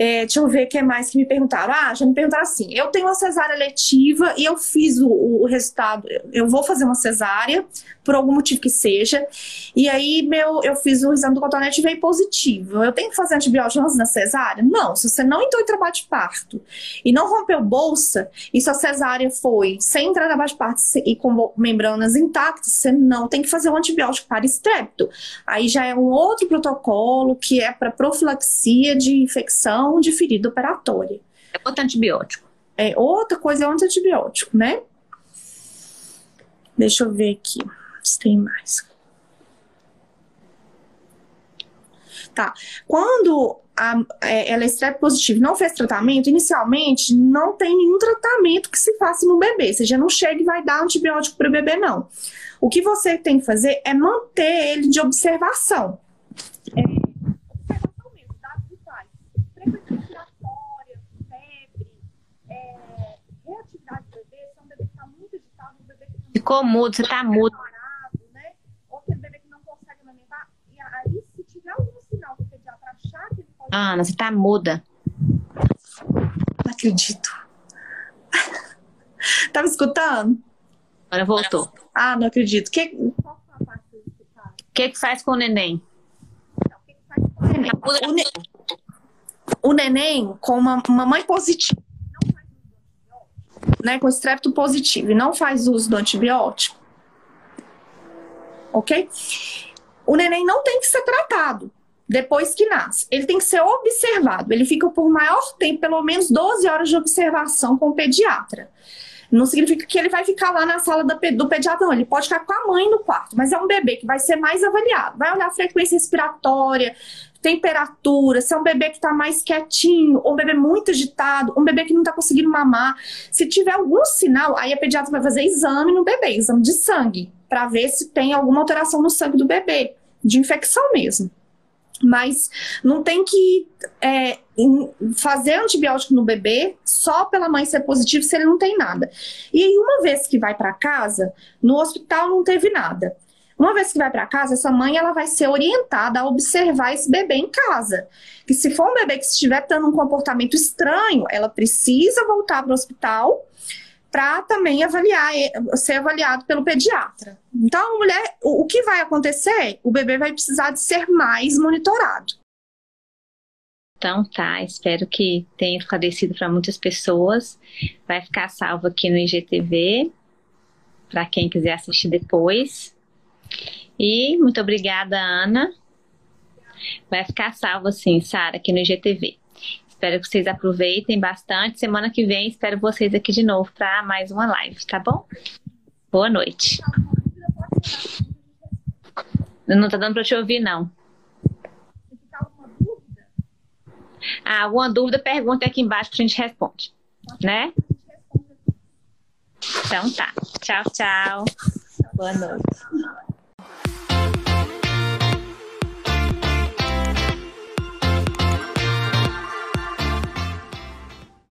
É, deixa eu ver o que mais que me perguntaram. Ah, já me perguntaram assim: eu tenho uma cesárea letiva e eu fiz o, o resultado. Eu vou fazer uma cesárea, por algum motivo que seja, e aí meu, eu fiz o exame do cotonete e veio positivo. Eu tenho que fazer antibiótico antes da cesárea? Não, se você não entrou em trabalho de parto e não rompeu bolsa, e sua cesárea foi sem entrar em trabalho de parto e com membranas intactas, você não tem que fazer um antibiótico para estrepto. Aí já é um outro protocolo que é para profilaxia de infecção de ferida operatória. É outro antibiótico. É, outra coisa é o antibiótico, né? Deixa eu ver aqui se tem mais. Tá. Quando a, é, ela é estrep positiva e não fez tratamento, inicialmente não tem nenhum tratamento que se faça no bebê. Você já não chega e vai dar antibiótico para o bebê, não. O que você tem que fazer é manter ele de observação. É, observação mesmo, dados vitais. Frequência respiratória, febre, é, reatividade do bebê, se é um bebê que está muito agitado, um bebê que não Ficou mudo, você tá mudo. parado, né? Ou aquele bebê que não consegue amamentar. E aí, se tiver algum sinal que o pediatra achar que ele pode. Ana, você tá muda. Não acredito. Tava escutando? Agora voltou. Ah, não acredito. Que... Qual foi a parte que você tá? O que que faz com o neném? O que que faz com o neném? O, ne- o neném, com uma, uma mãe positiva, não faz uso do antibiótico, né? Com estrepto positivo e não faz uso do antibiótico, ok? O neném não tem que ser tratado depois que nasce. Ele tem que ser observado. Ele fica por maior tempo, pelo menos 12 horas de observação com o pediatra. Não significa que ele vai ficar lá na sala do pediatra, não. Ele pode ficar com a mãe no quarto, mas é um bebê que vai ser mais avaliado. Vai olhar a frequência respiratória, temperatura, se é um bebê que está mais quietinho, ou um bebê muito agitado, um bebê que não está conseguindo mamar. Se tiver algum sinal, aí a pediatra vai fazer exame no bebê, exame de sangue, para ver se tem alguma alteração no sangue do bebê, de infecção mesmo. Mas não tem que é, fazer antibiótico no bebê só pela mãe ser positivo se ele não tem nada. E aí, uma vez que vai para casa, no hospital não teve nada. Uma vez que vai para casa, essa mãe ela vai ser orientada a observar esse bebê em casa. Que se for um bebê que estiver tendo um comportamento estranho, ela precisa voltar para o hospital para também avaliar, ser avaliado pelo pediatra. Então, a mulher, o, o que vai acontecer? O bebê vai precisar de ser mais monitorado. Então tá, espero que tenha esclarecido para muitas pessoas. Vai ficar salvo aqui no IGTV para quem quiser assistir depois. E muito obrigada, Ana. Vai ficar salvo assim, Sara, aqui no IGTV. Espero que vocês aproveitem bastante. Semana que vem espero vocês aqui de novo para mais uma live, tá bom? Boa noite. Não tá dando para te ouvir, não. Ah, alguma dúvida, pergunta aqui embaixo que a gente responde. Né? Então tá. Tchau, tchau. Boa noite.